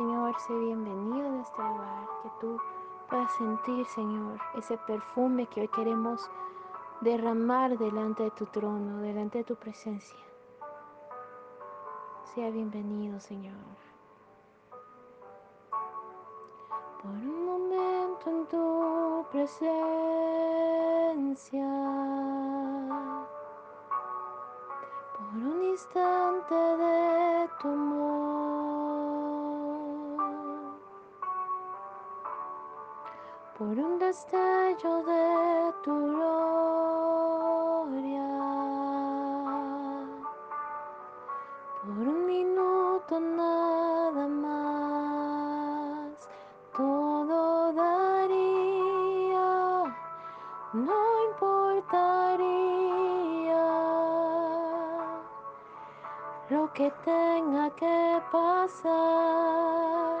Señor, sé bienvenido en este lugar, que tú puedas sentir, Señor, ese perfume que hoy queremos derramar delante de tu trono, delante de tu presencia. Sea bienvenido, Señor. Por un momento en tu presencia, por un instante de tu amor, por un destello de tu gloria, por un minuto nada más, todo daría, no importaría lo que tenga que pasar,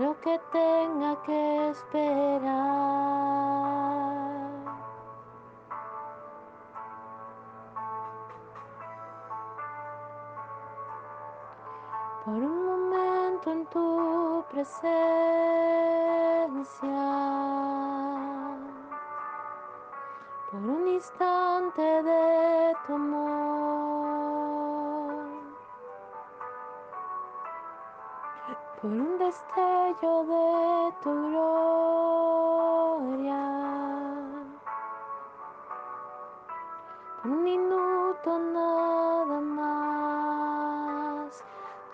lo que tenga que esperar. Por un momento en tu presencia, por un instante de tu amor, por un destello de tu gloria, un minuto nada más,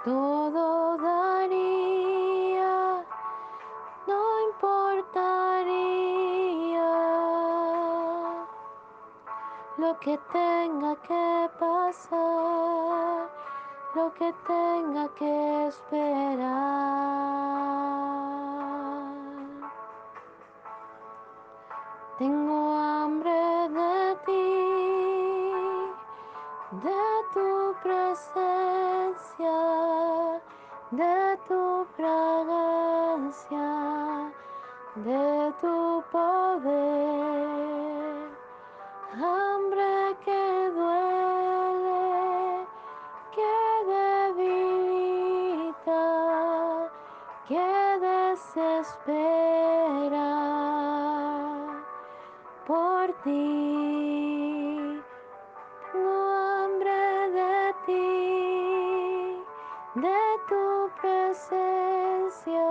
todo daría, no importaría lo que tenga que pasar, lo que tenga que esperar. Tengo hambre de ti, de tu presencia, de tu fragancia, de tu poder. Desespera por ti. Tengo hambre de ti, de tu presencia,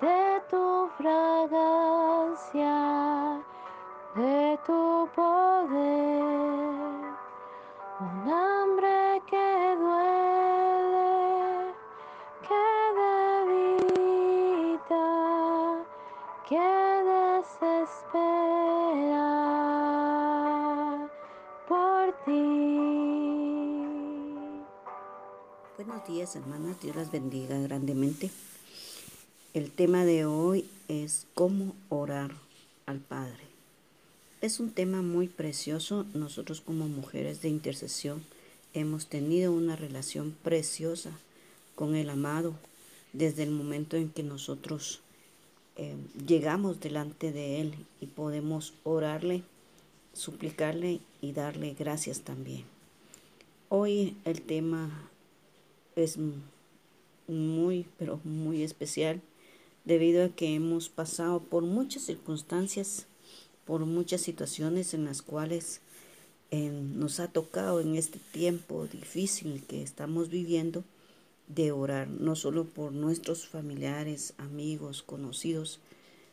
de tu fragancia, de tu poder. Buenos días hermanas, Dios las bendiga grandemente. El tema de hoy es cómo orar al Padre. Es un tema muy precioso. Nosotros como mujeres de intercesión hemos tenido una relación preciosa con el amado desde el momento en que nosotros eh, llegamos delante de Él y podemos orarle, suplicarle y darle gracias también. Hoy el tema es muy, pero muy especial debido a que hemos pasado por muchas circunstancias, por muchas situaciones en las cuales eh, nos ha tocado en este tiempo difícil que estamos viviendo de orar, no solo por nuestros familiares, amigos, conocidos,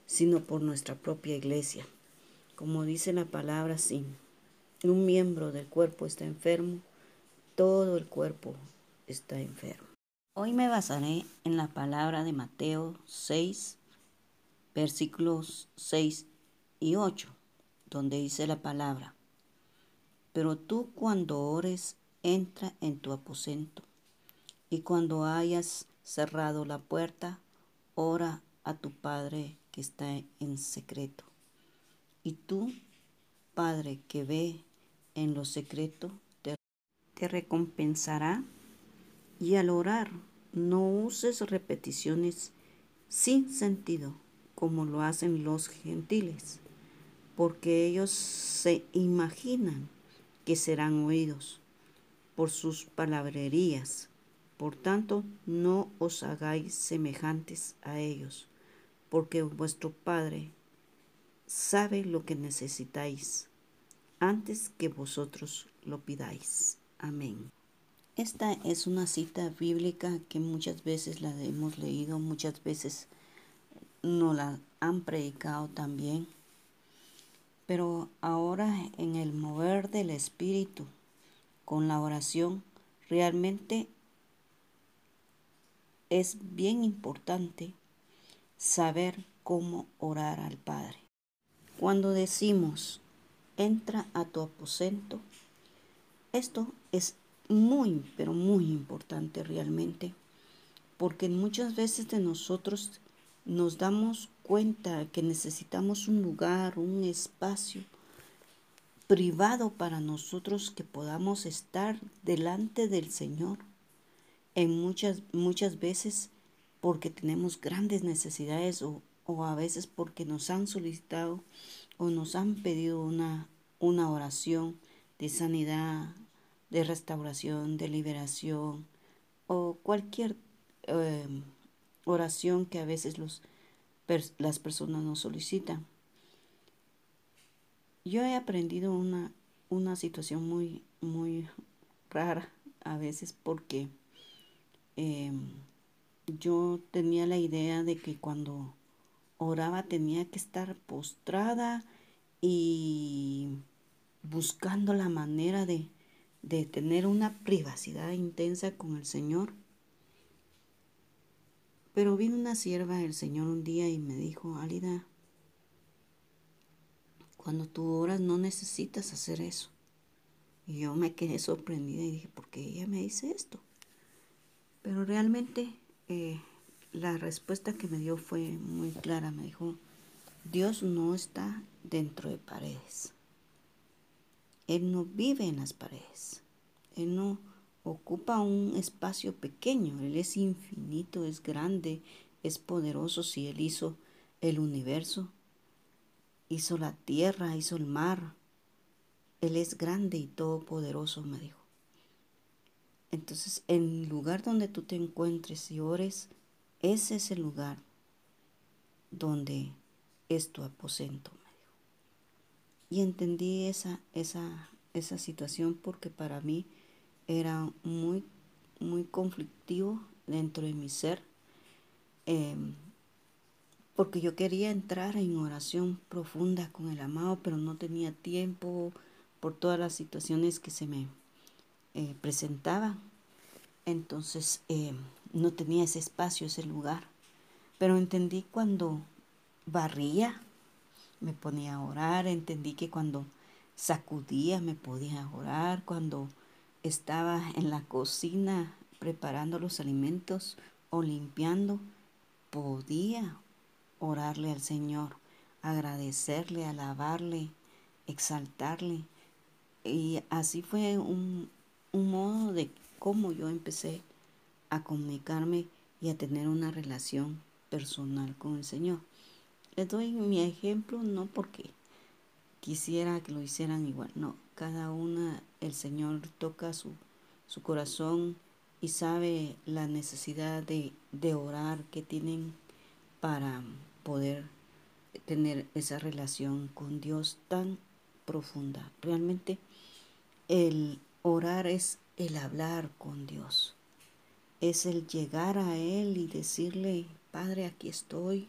sino por nuestra propia iglesia. Como dice la palabra, si un miembro del cuerpo está enfermo, todo el cuerpo está enfermo. Hoy me basaré en la palabra de Mateo 6, versículos 6 y 8, donde dice la palabra, pero tú cuando ores, entra en tu aposento, y cuando hayas cerrado la puerta, ora a tu Padre que está en secreto. Y tú, Padre que ve en lo secreto, te, te recompensará y al orar, no uses repeticiones sin sentido como lo hacen los gentiles, porque ellos se imaginan que serán oídos por sus palabrerías. Por tanto, no os hagáis semejantes a ellos, porque vuestro Padre sabe lo que necesitáis antes que vosotros lo pidáis. Amén. Esta es una cita bíblica que muchas veces la hemos leído, muchas veces no la han predicado también. Pero ahora en el mover del Espíritu, con la oración, realmente es bien importante saber cómo orar al Padre. Cuando decimos, entra a tu aposento, esto es muy, pero muy importante realmente, porque muchas veces de nosotros nos damos cuenta que necesitamos un lugar, un espacio privado para nosotros que podamos estar delante del Señor. En muchas, muchas veces porque tenemos grandes necesidades o, o a veces porque nos han solicitado o nos han pedido una, una oración de sanidad, de restauración, de liberación o cualquier em, oración que a veces los, las personas nos solicitan. Yo he aprendido una, una situación muy, muy rara a veces porque em, yo tenía la idea de que cuando oraba tenía que estar postrada y buscando la manera de, de tener una privacidad intensa con el Señor. Pero vino una sierva del Señor un día y me dijo, Alida, cuando tú oras no necesitas hacer eso. Y yo me quedé sorprendida y dije, ¿por qué ella me dice esto? Pero realmente eh, la respuesta que me dio fue muy clara. Me dijo, Dios no está dentro de paredes. Él no vive en las paredes. Él no ocupa un espacio pequeño. Él es infinito, es grande, es poderoso. Si Él hizo el universo, hizo la tierra, hizo el mar. Él es grande y todopoderoso, me dijo. Entonces, en el lugar donde tú te encuentres y ores, ese es el lugar donde es tu aposento, me dijo. Y entendí esa, esa, esa situación porque para mí era muy, muy conflictivo dentro de mi ser, em, porque yo quería entrar en oración profunda con el amado, pero no tenía tiempo por todas las situaciones que se me eh, presentaban. Entonces em, no tenía ese espacio, ese lugar. Pero entendí cuando barría, me ponía a orar, entendí que cuando sacudía me podía orar, cuando estaba en la cocina preparando los alimentos o limpiando, podía orarle al Señor, agradecerle, alabarle, exaltarle. Y así fue un, un modo de cómo yo empecé a comunicarme y a tener una relación personal con el Señor. Les doy mi ejemplo no porque quisiera que lo hicieran igual, no, cada una el Señor toca su, su corazón y sabe la necesidad de, de orar que tienen para poder tener esa relación con Dios tan profunda. Realmente el orar es el hablar con Dios, es el llegar a Él y decirle, Padre, aquí estoy,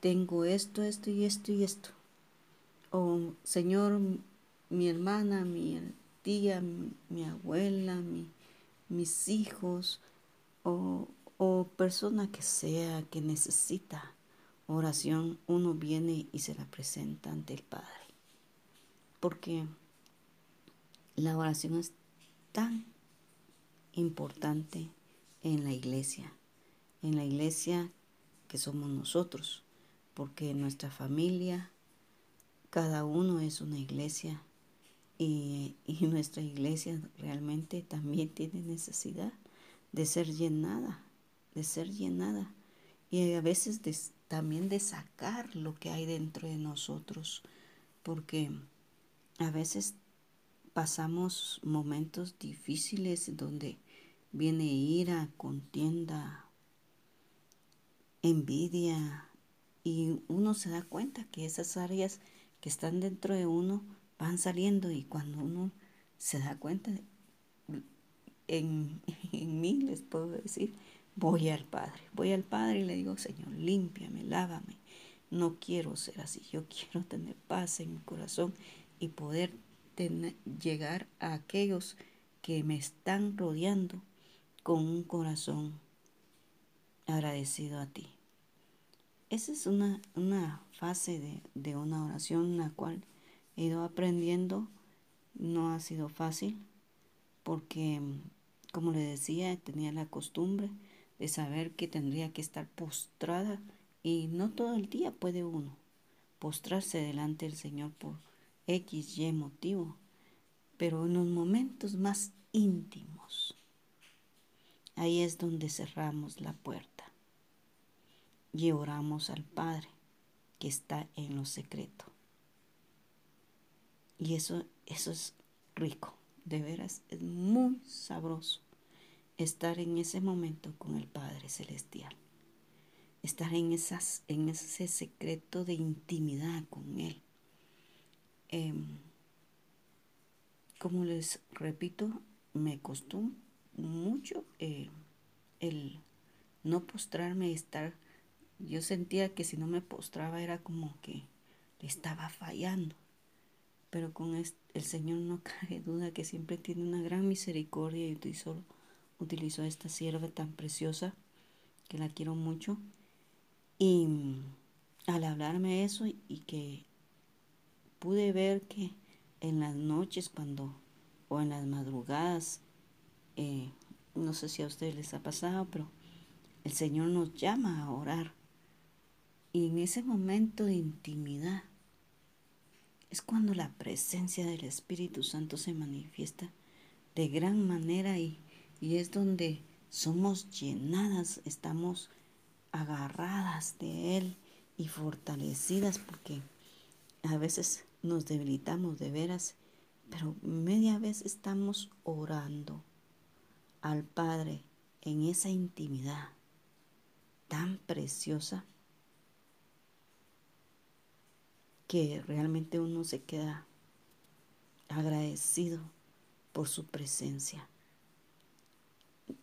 tengo esto, esto y esto y esto. O Señor, mi hermana, mi tía, mi, abuela, mis hijos o, o persona que sea que necesita oración, uno viene y se la presenta ante el Padre. Porque la oración es tan importante en la iglesia, en la iglesia que somos nosotros, porque nuestra familia, cada uno es una iglesia y, nuestra iglesia realmente también tiene necesidad de ser llenada, de ser llenada y a veces también de sacar lo que hay dentro de nosotros, porque a veces pasamos momentos difíciles donde viene ira, contienda, envidia, y uno se da cuenta que esas áreas que están dentro de uno van saliendo y cuando uno se da cuenta, en, en mí les puedo decir, voy al Padre, voy al Padre y le digo, Señor, límpiame, lávame. No quiero ser así, yo quiero tener paz en mi corazón y poder llegar a aquellos que me están rodeando con un corazón agradecido a ti. Esa es una, una fase de, de una oración en la cual he ido aprendiendo. No ha sido fácil porque, como le decía, tenía la costumbre de saber que tendría que estar postrada y no todo el día puede uno postrarse delante del Señor por X, Y motivo, pero en los momentos más íntimos, ahí es donde cerramos la puerta y oramos al Padre que está en lo secreto. Y eso, eso es rico, de veras, es muy sabroso estar en ese momento con el Padre Celestial. Estar en, esas, en ese secreto de intimidad con Él. Em, como les repito, me costó mucho eh, el no postrarme estar. Yo sentía que si no me postraba era como que le estaba fallando. Pero con el Señor no cabe duda que siempre tiene una gran misericordia y utilizó, utilizó esta sierva tan preciosa que la quiero mucho. Y al hablarme eso y que pude ver que en las noches cuando o en las madrugadas, eh, no sé si a ustedes les ha pasado, pero el Señor nos llama a orar. Y en ese momento de intimidad es cuando la presencia del Espíritu Santo se manifiesta de gran manera y, y es donde somos llenadas, estamos agarradas de Él y fortalecidas porque a veces nos debilitamos de veras, pero media vez estamos orando al Padre en esa intimidad tan preciosa que realmente uno se queda agradecido por su presencia.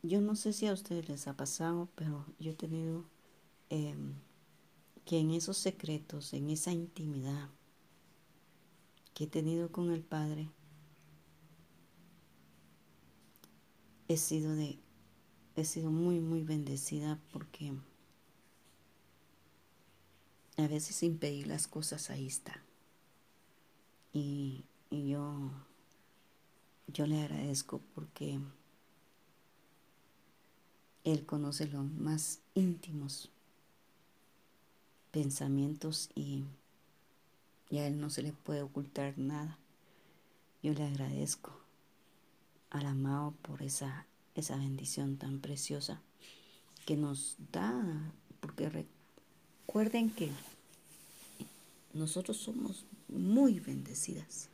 Yo no sé si a ustedes les ha pasado, pero yo he tenido em, que en esos secretos, en esa intimidad, que he tenido con el Padre, he sido de he sido muy muy bendecida porque a veces sin pedir las cosas ahí está. Y, y yo yo le agradezco porque él conoce los más íntimos pensamientos y y a Él no se le puede ocultar nada. Yo le agradezco al amado por esa, esa bendición tan preciosa que nos da, porque recuerden que nosotros somos muy bendecidas,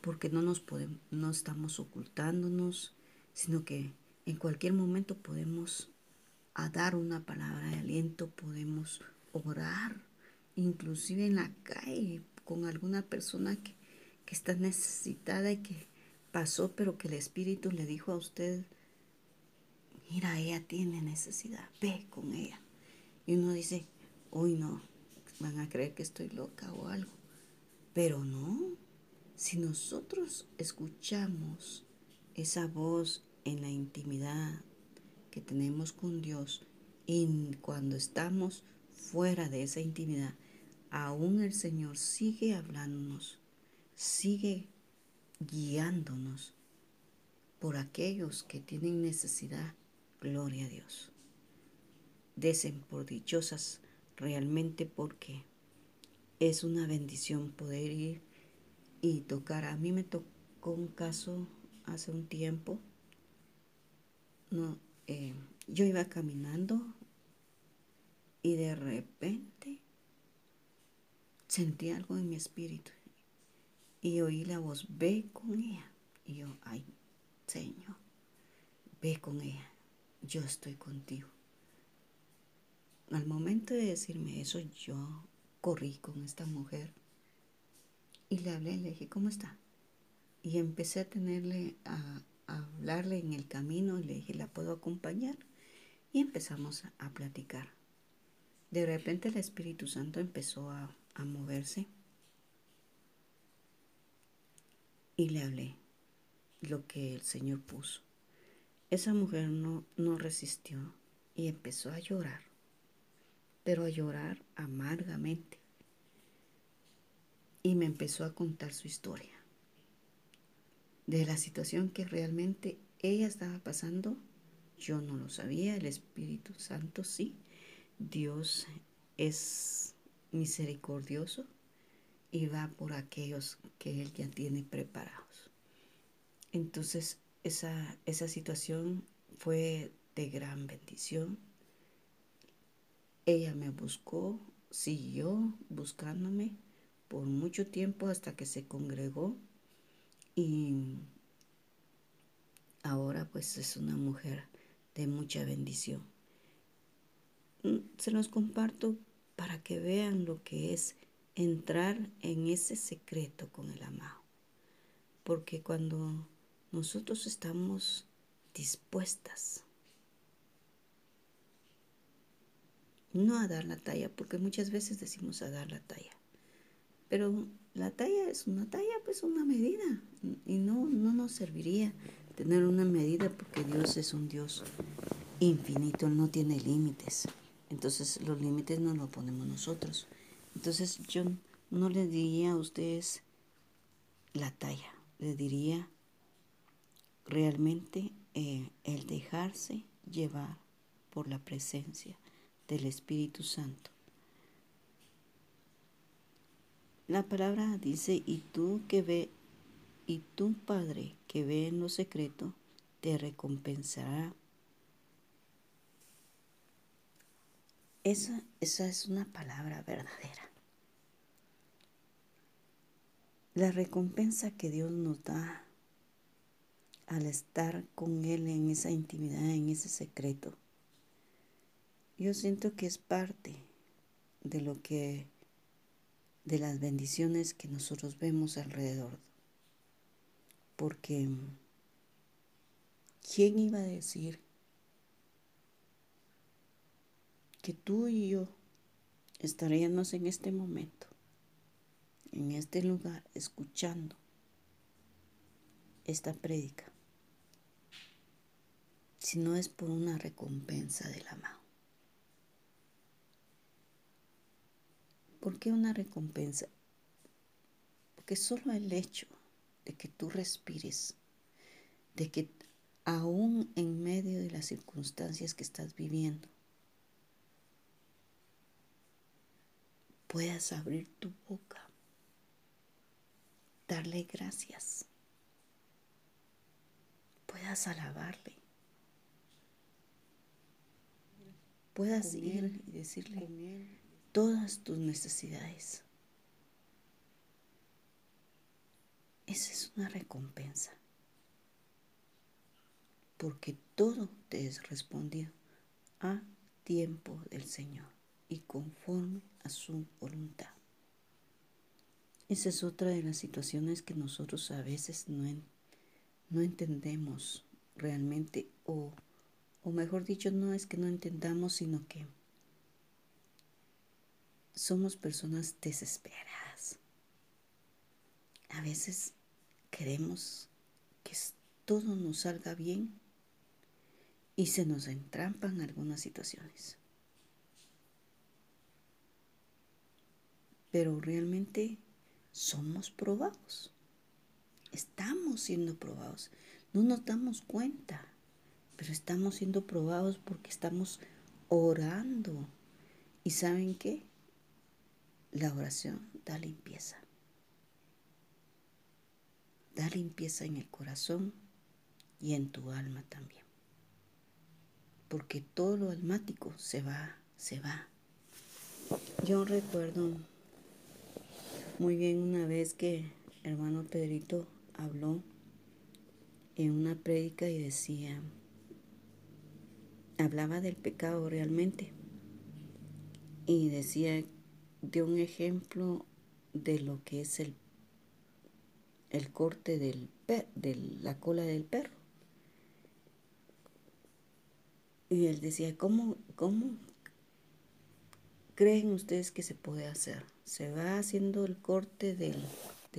porque no nos podemos, no estamos ocultándonos, sino que en cualquier momento podemos a dar una palabra de aliento, podemos orar inclusive en la calle con alguna persona que, que está necesitada y que pasó, pero que el Espíritu le dijo a usted, mira, ella tiene necesidad, ve con ella. Y uno dice, hoy no, van a creer que estoy loca o algo. Pero no, si nosotros escuchamos esa voz en la intimidad que tenemos con Dios y cuando estamos fuera de esa intimidad, aún el Señor sigue hablándonos, sigue guiándonos por aquellos que tienen necesidad. Gloria a Dios. Desen por dichosas realmente porque es una bendición poder ir y tocar. A mí me tocó un caso hace un tiempo. No, eh, yo iba caminando y de repente sentí algo en mi espíritu y oí la voz, ve con ella. Y yo, ay, Señor, ve con ella, yo estoy contigo. Al momento de decirme eso, yo corrí con esta mujer y le hablé, le dije, ¿cómo está? Y empecé a tenerle, a, hablarle en el camino le dije, ¿la puedo acompañar? Y empezamos a, platicar. De repente el Espíritu Santo empezó a, a moverse y le hablé lo que el Señor puso. Esa mujer no, no resistió y empezó a llorar, pero a llorar amargamente. Y me empezó a contar su historia de la situación que realmente ella estaba pasando. Yo no lo sabía, el Espíritu Santo sí. Dios es misericordioso y va por aquellos que Él ya tiene preparados. Entonces esa, esa situación fue de gran bendición. Ella me buscó, siguió buscándome por mucho tiempo hasta que se congregó y ahora pues es una mujer de mucha bendición. Mm, se los comparto para que vean lo que es entrar en ese secreto con el amado. Porque cuando nosotros estamos dispuestas no a dar la talla, porque muchas veces decimos a dar la talla, pero la talla es una talla, pues una medida, y no, no nos serviría tener una medida porque Dios es un Dios infinito, no tiene límites. Entonces los límites no los ponemos nosotros. Entonces yo no le diría a ustedes la talla, le diría realmente eh, el dejarse llevar por la presencia del Espíritu Santo. La palabra dice, y tú que ve, y tu Padre que ve en lo secreto, te recompensará. Esa, es una palabra verdadera. La recompensa que Dios nos da al estar con Él en esa intimidad, en ese secreto, yo siento que es parte de lo que, de las bendiciones que nosotros vemos alrededor. Porque, ¿quién iba a decir que tú y yo estaríamos en este momento en este lugar escuchando esta prédica, si no es por una recompensa del amado. ¿Por qué una recompensa? Porque solo el hecho de que tú respires, de que aún en medio de las circunstancias que estás viviendo, puedas abrir tu boca darle gracias, puedas alabarle, puedas ir y decirle todas tus necesidades. Esa es una recompensa, porque todo te es respondido a tiempo del Señor y conforme su voluntad. Esa es otra de las situaciones que nosotros a veces no, no entendemos realmente o, o mejor dicho, no es que no entendamos, sino que somos personas desesperadas. A veces queremos que todo nos salga bien y se nos entrampan algunas situaciones. Pero realmente somos probados. Estamos siendo probados. No nos damos cuenta, pero estamos siendo probados porque estamos orando. ¿Y saben qué? La oración da limpieza. Da limpieza en el corazón y en tu alma también. Porque todo lo almático se va, se va. Yo recuerdo muy bien una vez que hermano Pedrito habló en una prédica y decía, hablaba del pecado realmente y decía de un ejemplo de lo que es el, el corte del de la cola del perro. Y él decía, ¿cómo, ¿cómo creen ustedes que se puede hacer? ¿Se va haciendo el corte de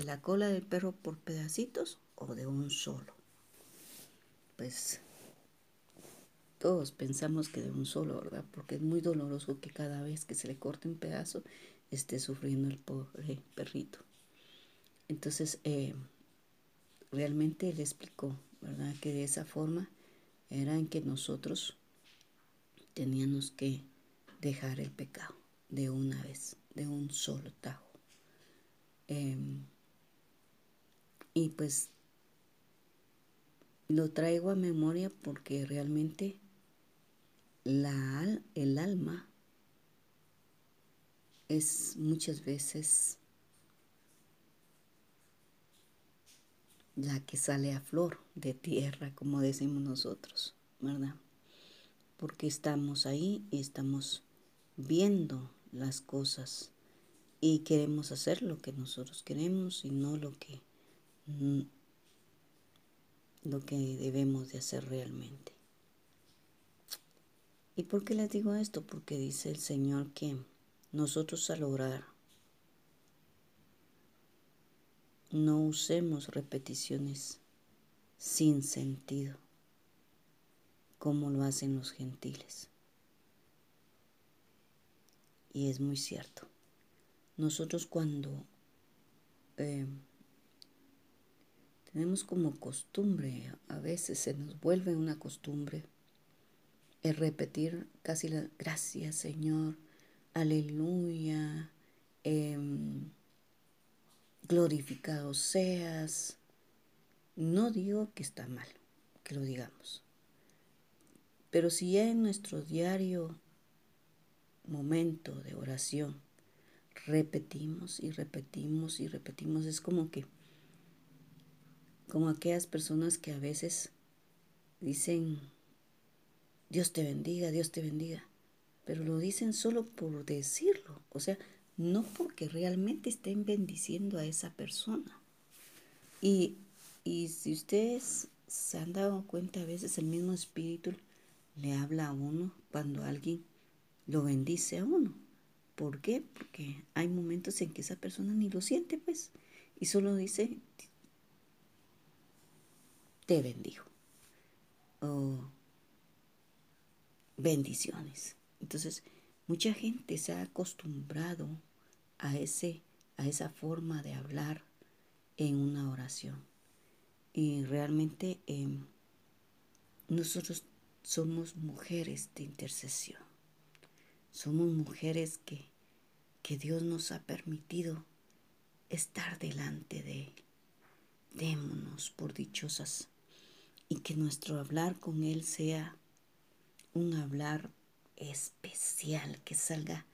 la cola del perro por pedacitos o de un solo? Pues todos pensamos que de un solo, ¿verdad? Porque es muy doloroso que cada vez que se le corte un pedazo esté sufriendo el pobre perrito. Entonces, eh, realmente él explicó, ¿verdad? Que de esa forma era en que nosotros teníamos que dejar el pecado de una vez, de un solo tajo. Em, y pues lo traigo a memoria porque realmente la, el alma es muchas veces la que sale a flor de tierra, como decimos nosotros, ¿verdad? Porque estamos ahí y estamos viendo las cosas y queremos hacer lo que nosotros queremos y no lo que lo que debemos de hacer realmente. ¿Y por qué les digo esto? Porque dice el Señor que nosotros al orar no usemos repeticiones sin sentido, como lo hacen los gentiles. Y es muy cierto. Nosotros cuando eh, tenemos como costumbre, a veces se nos vuelve una costumbre, el repetir casi la gracias Señor, aleluya, em, glorificado seas. No digo que está mal, que lo digamos. Pero si ya en nuestro diario momento de oración repetimos y repetimos y repetimos, es como que, como aquellas personas que a veces dicen, Dios te bendiga, Dios te bendiga, pero lo dicen solo por decirlo, o sea, no porque realmente estén bendiciendo a esa persona. Y, y si ustedes se han dado cuenta, a veces el mismo espíritu le habla a uno cuando alguien lo bendice a uno. ¿Por qué? Porque hay momentos en que esa persona ni lo siente, pues, y solo dice, te bendigo. O bendiciones. Entonces, mucha gente se ha acostumbrado a, ese, a esa forma de hablar en una oración. Y realmente em, nosotros somos mujeres de intercesión. Somos mujeres que, que Dios nos ha permitido estar delante de Él. Démonos por dichosas y que nuestro hablar con Él sea un hablar especial, que salga,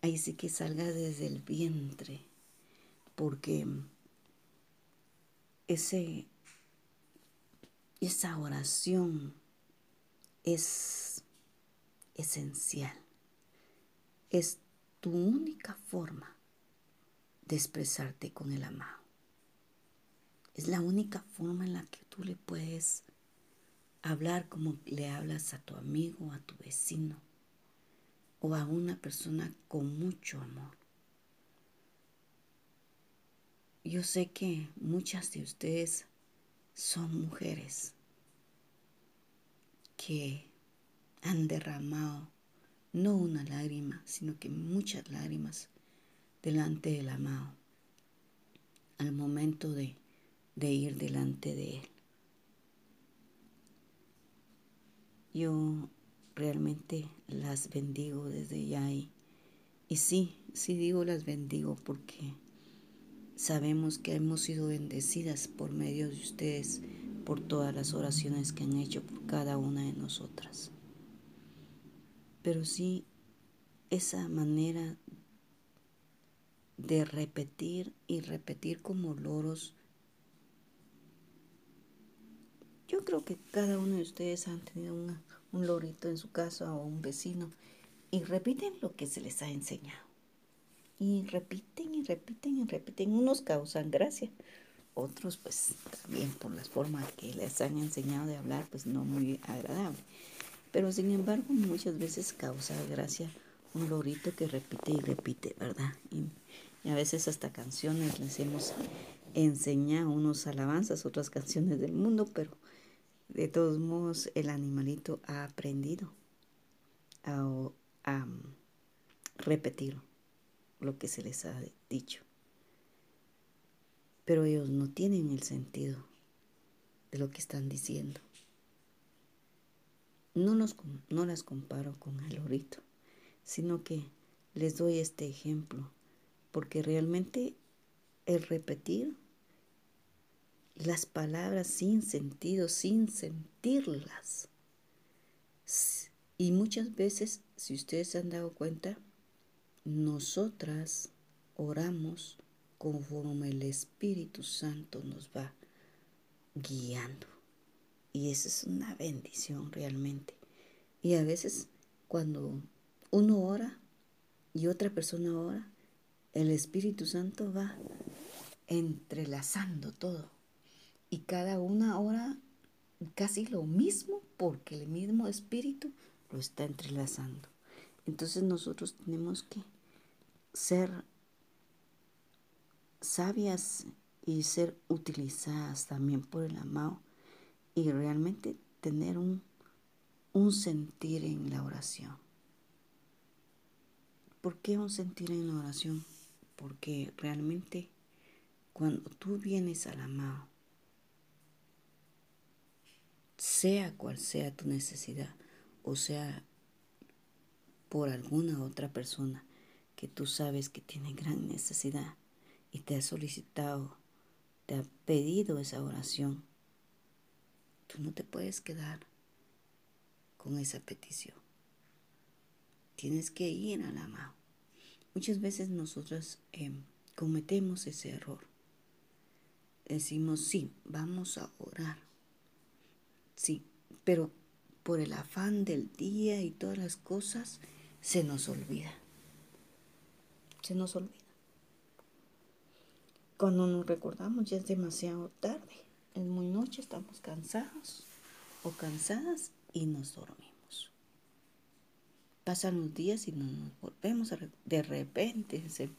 ahí sí que salga desde el vientre, porque ese, esa oración es esencial, es tu única forma de expresarte con el amado. Es la única forma en la que tú le puedes hablar como le hablas a tu amigo, a tu vecino o a una persona con mucho amor. Yo sé que muchas de ustedes son mujeres que han derramado no una lágrima, sino que muchas lágrimas delante del amado al momento de, de ir delante de él. Yo realmente las bendigo desde ya y, y sí, sí digo las bendigo porque sabemos que hemos sido bendecidas por medio de ustedes, por todas las oraciones que han hecho por cada una de nosotras. Pero sí, esa manera de repetir y repetir como loros yo creo que cada uno de ustedes han tenido un lorito en su casa o un vecino y repiten lo que se les ha enseñado. Y repiten y repiten y repiten. Unos causan gracia, otros pues también por las formas que les han enseñado de hablar pues no muy agradable. Pero sin embargo muchas veces causa gracia un lorito que repite y repite, ¿verdad? Y, a veces hasta canciones les hemos enseñado unos alabanzas, otras canciones del mundo, pero de todos modos el animalito ha aprendido a, a repetir lo que se les ha dicho pero ellos no tienen el sentido de lo que están diciendo. No, no las comparo con el lorito, sino que les doy este ejemplo, porque realmente el repetir las palabras sin sentido, sin sentirlas. Y muchas veces, si ustedes se han dado cuenta, nosotras oramos conforme el Espíritu Santo nos va guiando. Y esa es una bendición realmente. Y a veces cuando uno ora y otra persona ora, el Espíritu Santo va entrelazando todo. Y cada una ora casi lo mismo porque el mismo Espíritu lo está entrelazando. Entonces nosotros tenemos que ser sabias y ser utilizadas también por el amado y realmente tener un, un sentir en la oración. ¿Por qué un sentir en la oración? Porque realmente cuando tú vienes al amado, sea cual sea tu necesidad, o sea por alguna otra persona que tú sabes que tiene gran necesidad, y te ha solicitado, te ha pedido esa oración, tú no te puedes quedar con esa petición. Tienes que ir al amado. Muchas veces nosotros em, cometemos ese error. Decimos, sí, vamos a orar. Sí, pero por el afán del día y todas las cosas, se nos olvida. Se nos olvida. Cuando nos recordamos ya es demasiado tarde, es muy noche, estamos cansados o cansadas y nos dormimos. Pasan los días y no nos volvemos de repente se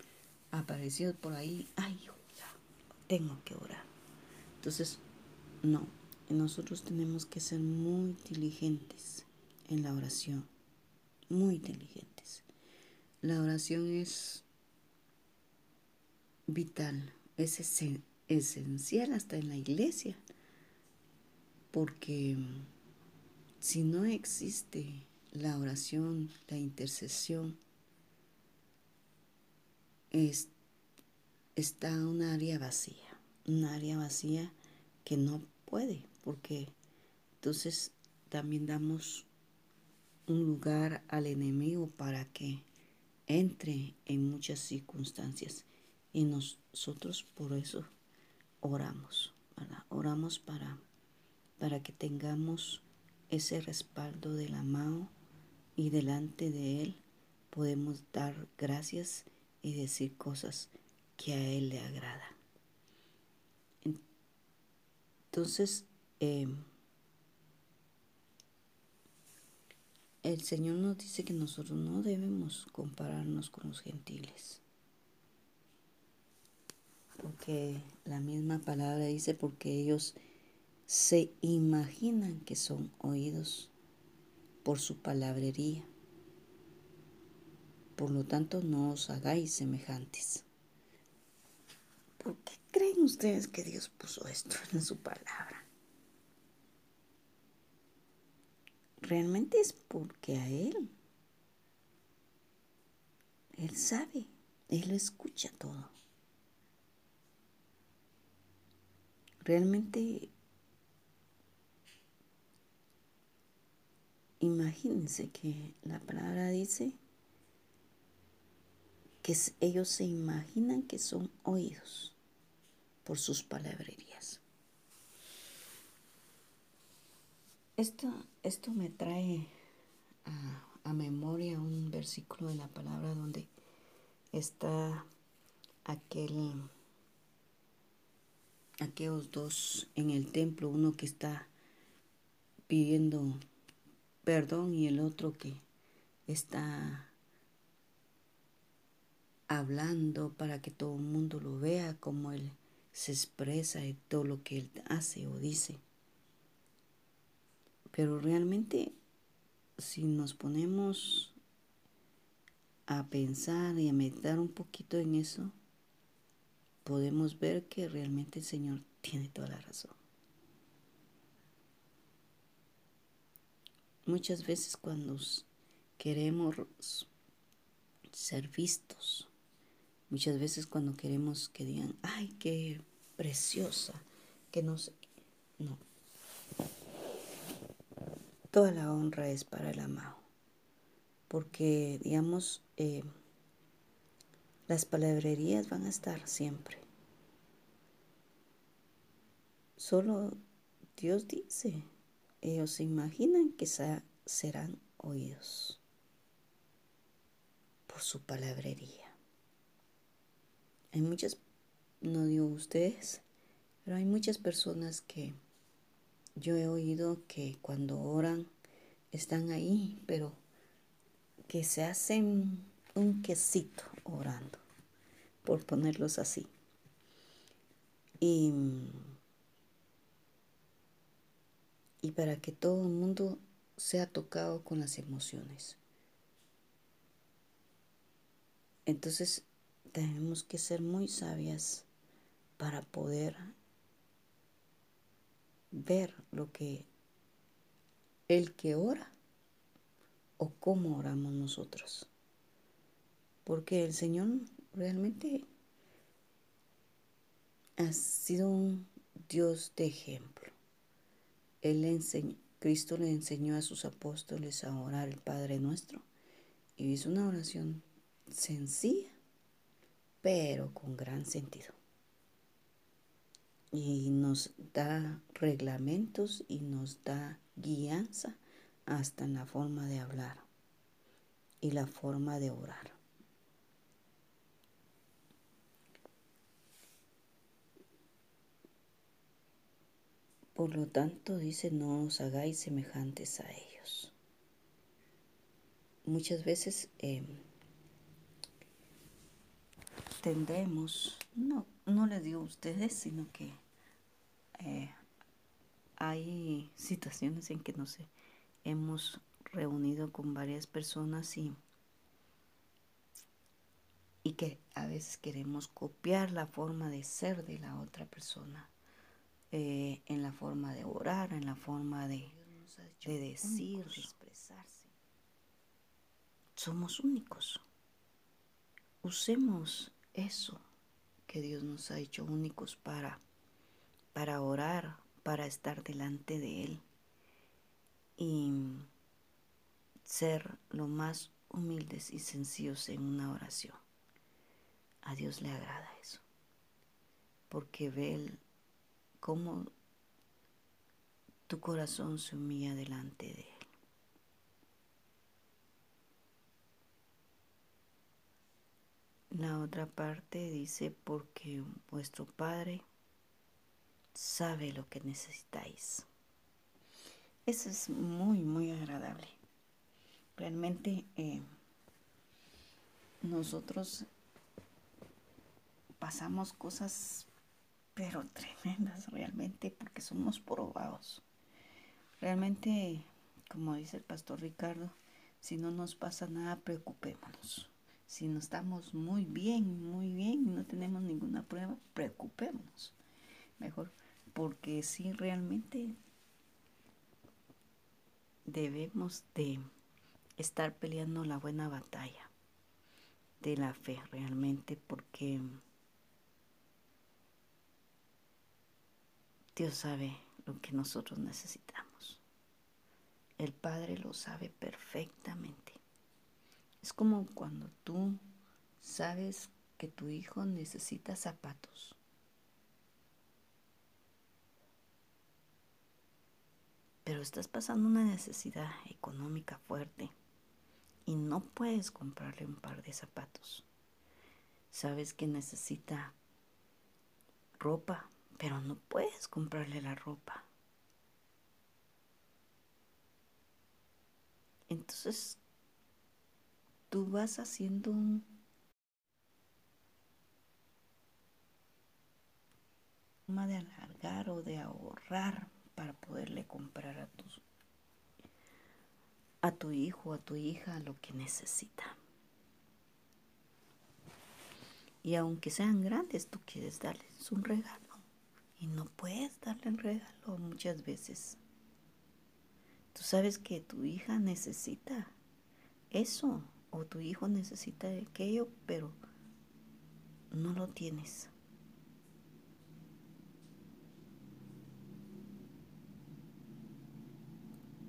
apareció por ahí, ay, tengo que orar. Entonces, no, nosotros tenemos que ser muy diligentes en la oración, muy diligentes. La oración es vital es esencial hasta en la iglesia, porque si no existe la oración, la intercesión, es, está un área vacía, un área vacía que no puede, porque entonces también damos un lugar al enemigo para que entre en muchas circunstancias. Y nosotros por eso oramos, ¿verdad? Oramos para, para que tengamos ese respaldo del amado y delante de Él podemos dar gracias y decir cosas que a Él le agrada. Entonces, em, el Señor nos dice que nosotros no debemos compararnos con los gentiles porque la misma palabra dice, porque ellos se imaginan que son oídos por su palabrería. Por lo tanto, no os hagáis semejantes. ¿Por qué creen ustedes que Dios puso esto en su palabra? Realmente es porque a Él, Él sabe, Él lo escucha todo. Realmente imagínense que la palabra dice que ellos se imaginan que son oídos por sus palabrerías. Esto, esto me trae a, a memoria un versículo de la palabra donde está aquel aquellos dos en el templo, uno que está pidiendo perdón y el otro que está hablando para que todo el mundo lo vea como él se expresa y todo lo que él hace o dice. Pero realmente si nos ponemos a pensar y a meditar un poquito en eso, podemos ver que realmente el Señor tiene toda la razón. Muchas veces cuando queremos ser vistos, muchas veces cuando queremos que digan, ay, qué preciosa, que no sé, no. Toda la honra es para el amado, porque digamos, eh, las palabrerías van a estar siempre. Solo Dios dice, ellos se imaginan que serán oídos por su palabrería. Hay muchas, no digo ustedes, pero hay muchas personas que yo he oído que cuando oran están ahí, pero que se hacen un quesito orando por ponerlos así. Y, y para que todo el mundo sea tocado con las emociones. Entonces tenemos que ser muy sabias para poder ver lo que el que ora o cómo oramos nosotros. Porque el Señor realmente ha sido un Dios de ejemplo. Él enseñó, Cristo le enseñó a sus apóstoles a orar el Padre Nuestro y hizo una oración sencilla, pero con gran sentido. Y nos da reglamentos y nos da guianza hasta en la forma de hablar y la forma de orar. Por lo tanto, dice, no os hagáis semejantes a ellos. Muchas veces em, tendremos, no, no les digo a ustedes, sino que eh, hay situaciones en que nos hemos reunido con varias personas y, y que a veces queremos copiar la forma de ser de la otra persona eh, en la forma de orar, en la forma de, de decir, de expresarse. Somos únicos. Usemos eso que Dios nos ha hecho únicos para, para orar, para estar delante de Él y ser lo más humildes y sencillos en una oración. A Dios le agrada eso, porque ve el cómo tu corazón se humilla delante de Él. La otra parte dice, porque vuestro Padre sabe lo que necesitáis. Eso es muy, muy agradable. Realmente eh, nosotros pasamos cosas pero tremendas realmente porque somos probados. Realmente, como dice el pastor Ricardo, si no nos pasa nada, preocupémonos. Si no estamos muy bien, muy bien y no tenemos ninguna prueba, preocupémonos. Mejor, porque si realmente debemos de estar peleando la buena batalla de la fe realmente porque Dios sabe lo que nosotros necesitamos. El Padre lo sabe perfectamente. Es como cuando tú sabes que tu hijo necesita zapatos. pero estás pasando una necesidad económica fuerte y no puedes comprarle un par de zapatos. Sabes que necesita ropa, pero no puedes comprarle la ropa. Entonces, tú vas haciendo un de alargar o de ahorrar para poderle comprar a tu, a tu hijo, a tu hija lo que necesita. Y aunque sean grandes, tú quieres darles un regalo. Y no puedes darle el regalo muchas veces. Tú sabes que tu hija necesita eso o tu hijo necesita aquello, pero no lo tienes.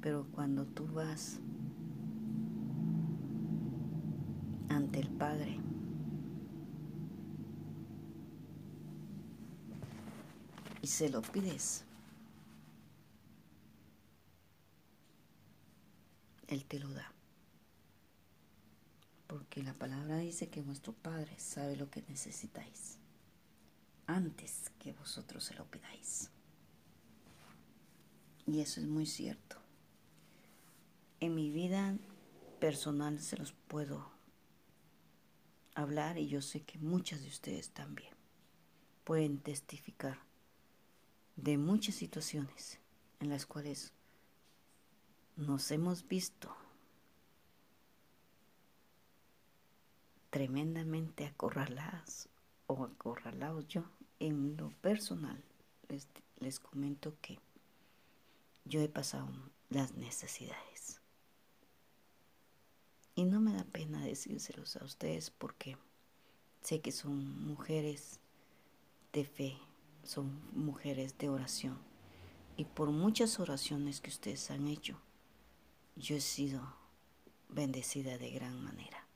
Pero cuando tú vas ante el Padre, se lo pides, Él te lo da. Porque la palabra dice que vuestro Padre sabe lo que necesitáis antes que vosotros se lo pidáis. Y eso es muy cierto en mi vida personal se los puedo hablar y yo sé que muchas de ustedes también pueden testificar de muchas situaciones en las cuales nos hemos visto tremendamente acorraladas o acorralados. Yo en lo personal les, les comento que yo he pasado las necesidades. Y no me da pena decírselos a ustedes porque sé que son mujeres de fe, son mujeres de oración. Y por muchas oraciones que ustedes han hecho, yo he sido bendecida de gran manera.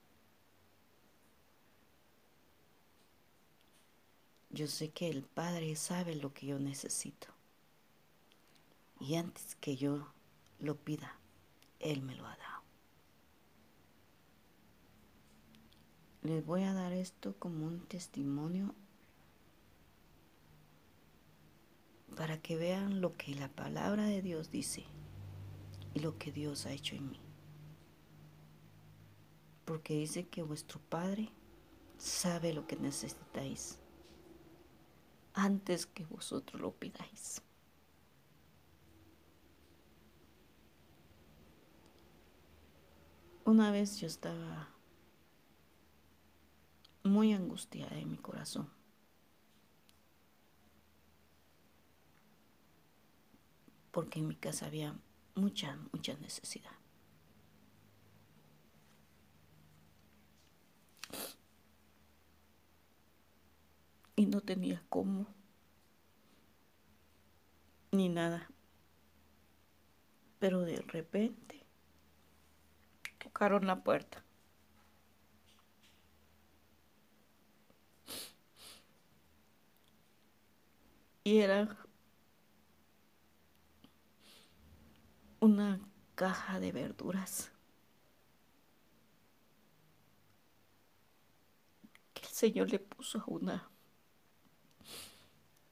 Yo sé que el Padre sabe lo que yo necesito. Y antes que yo lo pida, Él me lo ha dado. les voy a dar esto como un testimonio para que vean lo que la palabra de Dios dice y lo que Dios ha hecho en mí. Porque dice que vuestro Padre sabe lo que necesitáis antes que vosotros lo pidáis. Una vez yo estaba muy angustiada en mi corazón. Porque en mi casa había mucha, mucha necesidad. Y no tenía cómo, ni nada. Pero de repente tocaron la puerta. y era una caja de verduras que el Señor le puso a una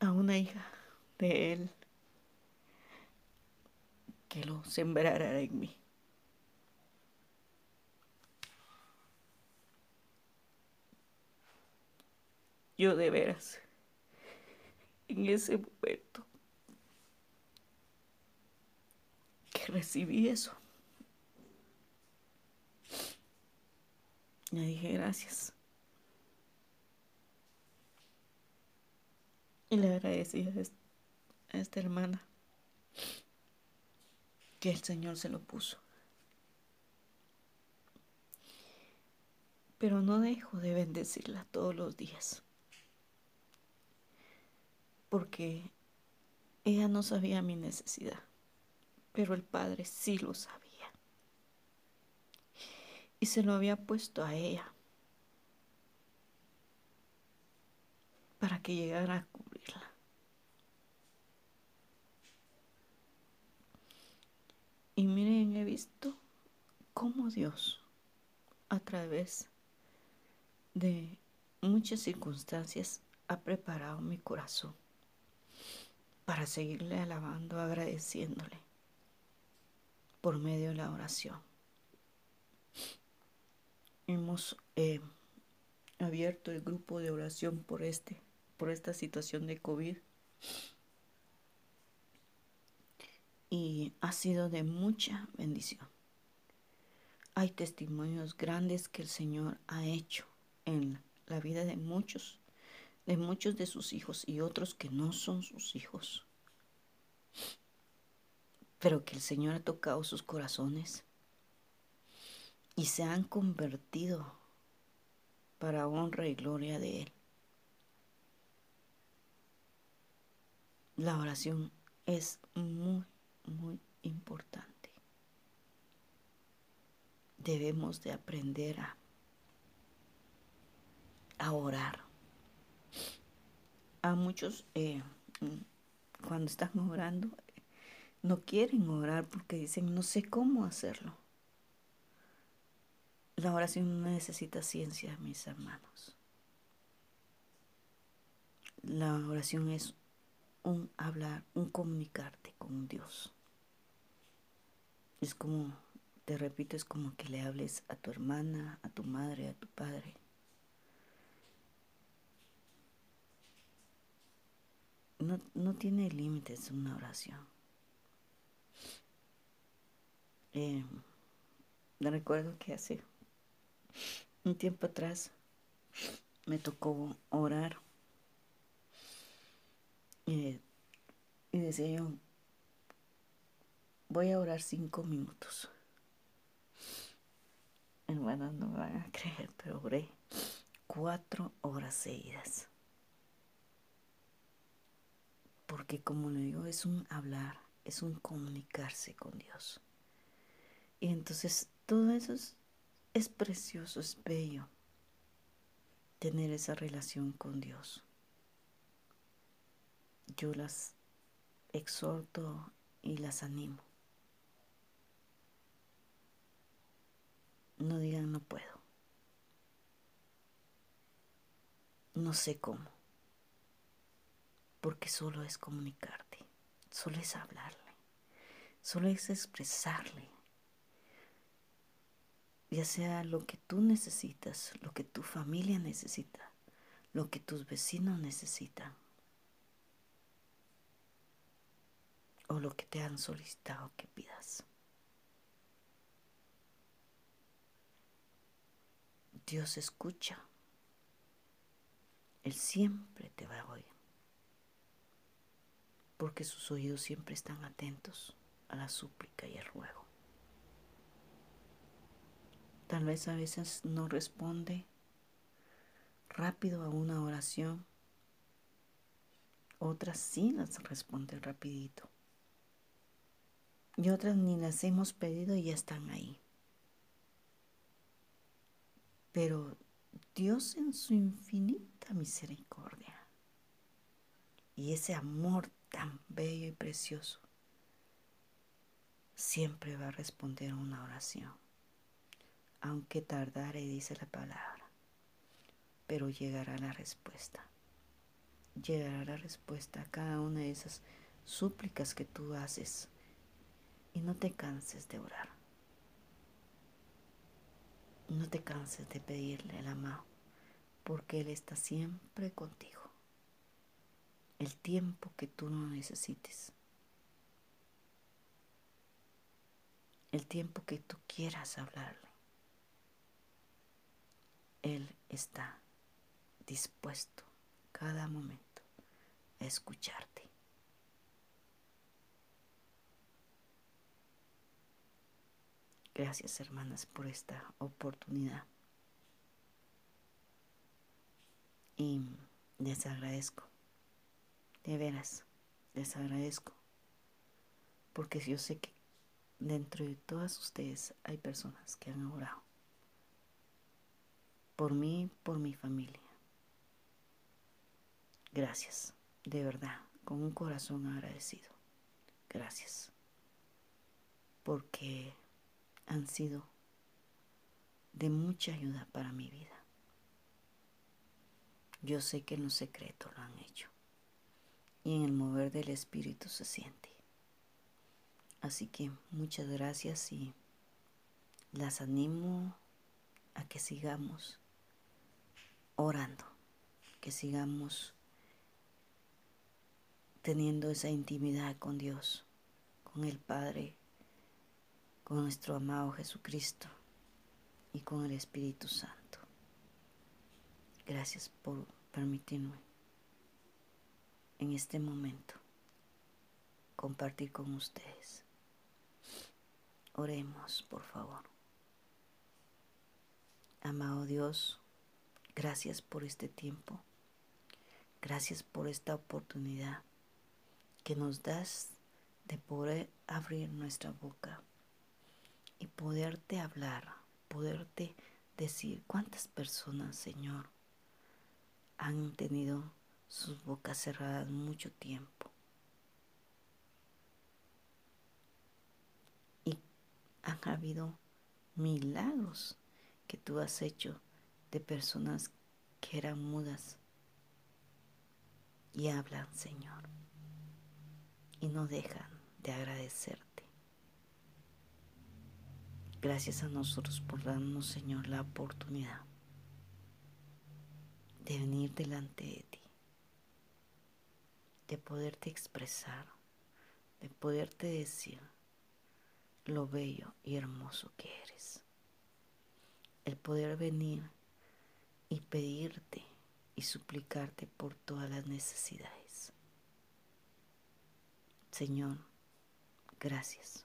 a una hija de él que lo sembrara en mí. Yo de veras en ese momento que recibí eso. Le dije gracias. Y le agradecí a esta hermana que el Señor se lo puso. Pero no dejo de bendecirla todos los días porque ella no sabía mi necesidad, pero el Padre sí lo sabía. Y se lo había puesto a ella para que llegara a cubrirla. Y miren, he visto cómo Dios, a través de muchas circunstancias, ha preparado mi corazón para seguirle alabando, agradeciéndole por medio de la oración. Hemos eh, abierto el grupo de oración por este, por esta situación de COVID. Y ha sido de mucha bendición. Hay testimonios grandes que el Señor ha hecho en la vida de muchos, de muchos de sus hijos y otros que no son sus hijos pero que el Señor ha tocado sus corazones y se han convertido para honra y gloria de Él. La oración es muy, muy importante. Debemos de aprender a, orar. A muchos, eh, cuando están orando, no quieren orar porque dicen, no sé cómo hacerlo. La oración no necesita ciencia, mis hermanos. La oración es un hablar, un comunicarte con Dios. Es como, te repito, es como que le hables a tu hermana, a tu madre, a tu padre. No, no tiene límites una oración. Eh, recuerdo que hace un tiempo atrás me tocó orar y, decía yo, voy a orar cinco minutos. Hermanos, no me van a creer, pero oré cuatro horas seguidas. Porque como le digo, es un hablar, es un comunicarse con Dios. Y entonces todo eso es, precioso, es bello tener esa relación con Dios. Yo las exhorto y las animo. No digan no puedo. No sé cómo. Porque solo es comunicarte, solo es hablarle, solo es expresarle ya sea lo que tú necesitas, lo que tu familia necesita, lo que tus vecinos necesitan, o lo que te han solicitado que pidas. Dios escucha. Él siempre te va a oír. Porque sus oídos siempre están atentos a la súplica y el ruego. Tal vez a veces no responde rápido a una oración. Otras sí las responde rapidito. Y otras ni las hemos pedido y ya están ahí. Pero Dios en su infinita misericordia y ese amor tan bello y precioso siempre va a responder a una oración aunque tardare, dice la palabra, pero llegará la respuesta. Llegará la respuesta a cada una de esas súplicas que tú haces y no te canses de orar. No te canses de pedirle al amado, porque Él está siempre contigo. El tiempo que tú no necesites. El tiempo que tú quieras hablarle. Él está dispuesto cada momento a escucharte. Gracias hermanas por esta oportunidad. Y les agradezco, de veras, les agradezco, porque yo sé que dentro de todas ustedes hay personas que han orado por mí, por mi familia. Gracias, de verdad, con un corazón agradecido. Gracias. porque han sido de mucha ayuda para mi vida. Yo sé que en los secretos lo han hecho y en el mover del Espíritu se siente. Así que muchas gracias y las animo a que sigamos orando, que sigamos teniendo esa intimidad con Dios, con el Padre, con nuestro amado Jesucristo y con el Espíritu Santo. Gracias por permitirme en este momento compartir con ustedes. Oremos, por favor. Amado Dios, gracias por este tiempo. Gracias por esta oportunidad que nos das de poder abrir nuestra boca y poderte hablar, poderte decir cuántas personas, Señor, han tenido sus bocas cerradas mucho tiempo. Y han habido milagros que tú has hecho de personas que eran mudas y hablan, Señor, y no dejan de agradecerte. Gracias a nosotros por darnos, Señor, la oportunidad de venir delante de ti, de poderte expresar, de poderte decir lo bello y hermoso que eres. El poder venir y pedirte y suplicarte por todas las necesidades. Señor, gracias.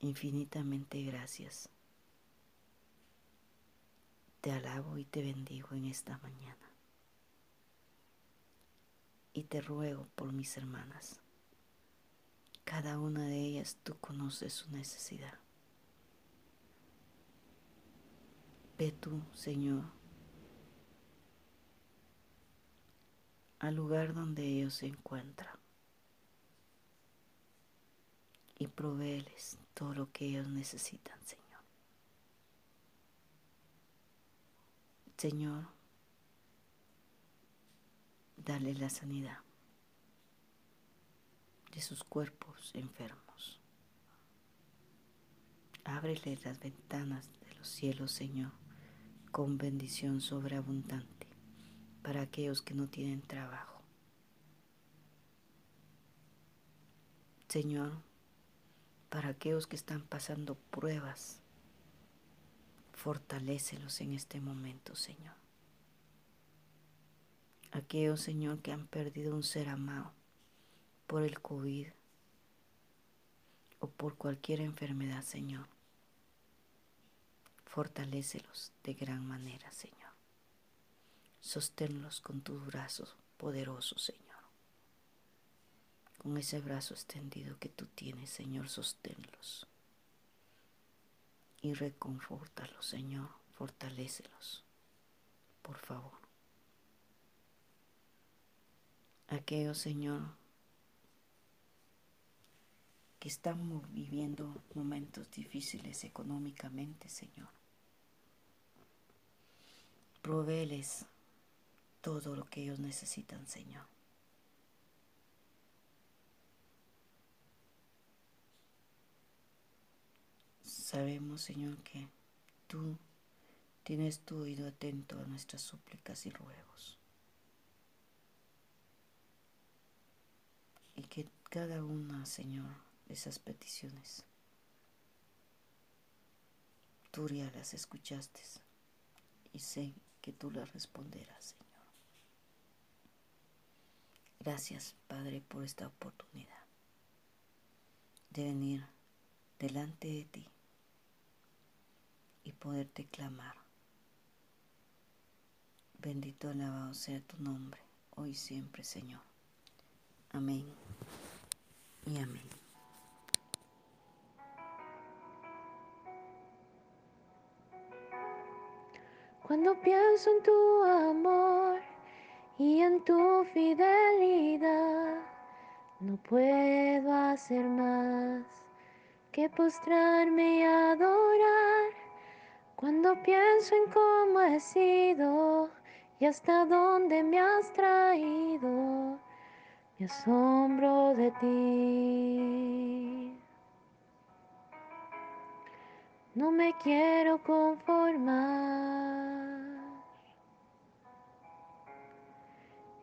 Infinitamente gracias te alabo y te bendigo en esta mañana. Y te ruego por mis hermanas. Cada una de ellas tú conoces su necesidad. Ve tú, Señor, al lugar donde ellos se encuentran y proveeles todo lo que ellos necesitan, Señor. Señor, dale la sanidad de sus cuerpos enfermos. Ábrele las ventanas de los cielos, Señor, con bendición sobreabundante para aquellos que no tienen trabajo. Señor, para aquellos que están pasando pruebas Fortalécelos en este momento, Señor. Aquellos, Señor, que han perdido un ser amado por el COVID o por cualquier enfermedad, Señor. Fortalécelos de gran manera, Señor. Sosténlos con tus brazos poderosos, Señor. Con ese brazo extendido que tú tienes, Señor, sosténlos y reconfórtalos, Señor, fortalécelos, por favor. Aquellos, Señor, que están viviendo momentos difíciles económicamente, Señor. Provéles todo lo que ellos necesitan, Señor. Sabemos, Señor, que tú tienes tu oído atento a nuestras súplicas y ruegos. Y que cada una, Señor, de esas peticiones, tú ya las escuchaste y sé que tú las responderás, Señor. Gracias, Padre, por esta oportunidad de venir delante de ti y poderte clamar. Bendito alabado sea tu nombre, hoy y siempre, Señor. Amén y amén. Cuando pienso en tu amor y en tu fidelidad, no puedo hacer más que postrarme y adorar. Cuando pienso en cómo he sido y hasta dónde me has traído, me asombro de ti. No me quiero conformar.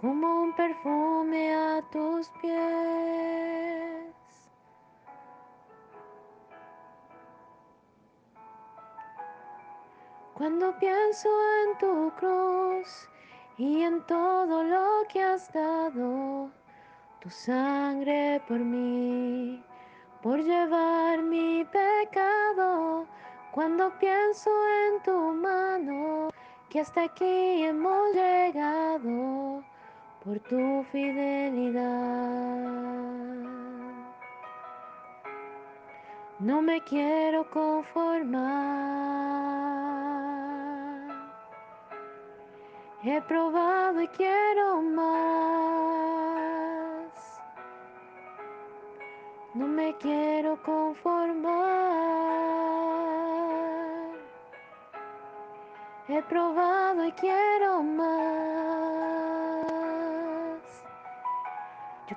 como un perfume a tus pies. Cuando pienso en tu cruz y en todo lo que has dado, tu sangre por mí, por llevar mi pecado, cuando pienso en tu mano, que hasta aquí hemos llegado por tu fidelidad. No me quiero conformar. He probado y quiero más. No me quiero conformar. He probado y quiero más.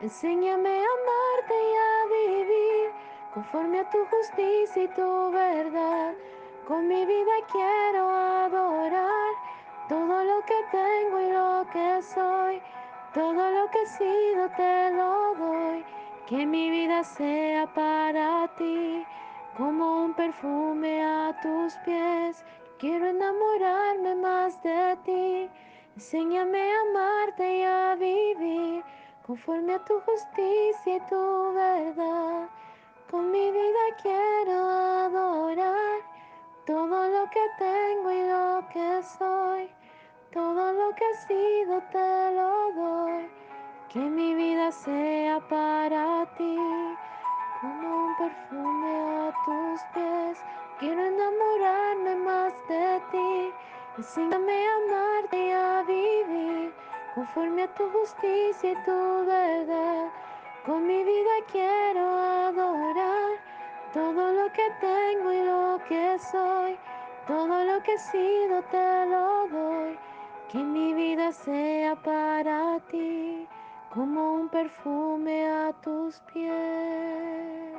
Enséñame a amarte y a vivir conforme a tu justicia y tu verdad. Con mi vida quiero adorar todo lo que tengo y lo que soy. Todo lo que he sido te lo doy. Que mi vida sea para ti como un perfume a tus pies. Quiero enamorarme más de ti. Enséñame a amarte y a vivir conforme a tu justicia y tu verdad. Con mi vida quiero adorar todo lo que tengo y lo que soy. Todo lo que he sido te lo doy. Que mi vida sea para ti como un perfume a tus pies. Quiero enamorarme más de ti. Enséñame a amarte y a vivir conforme a tu justicia y tu verdad. Con mi vida quiero adorar todo lo que tengo y lo que soy. Todo lo que he sido te lo doy. Que mi vida sea para ti como un perfume a tus pies.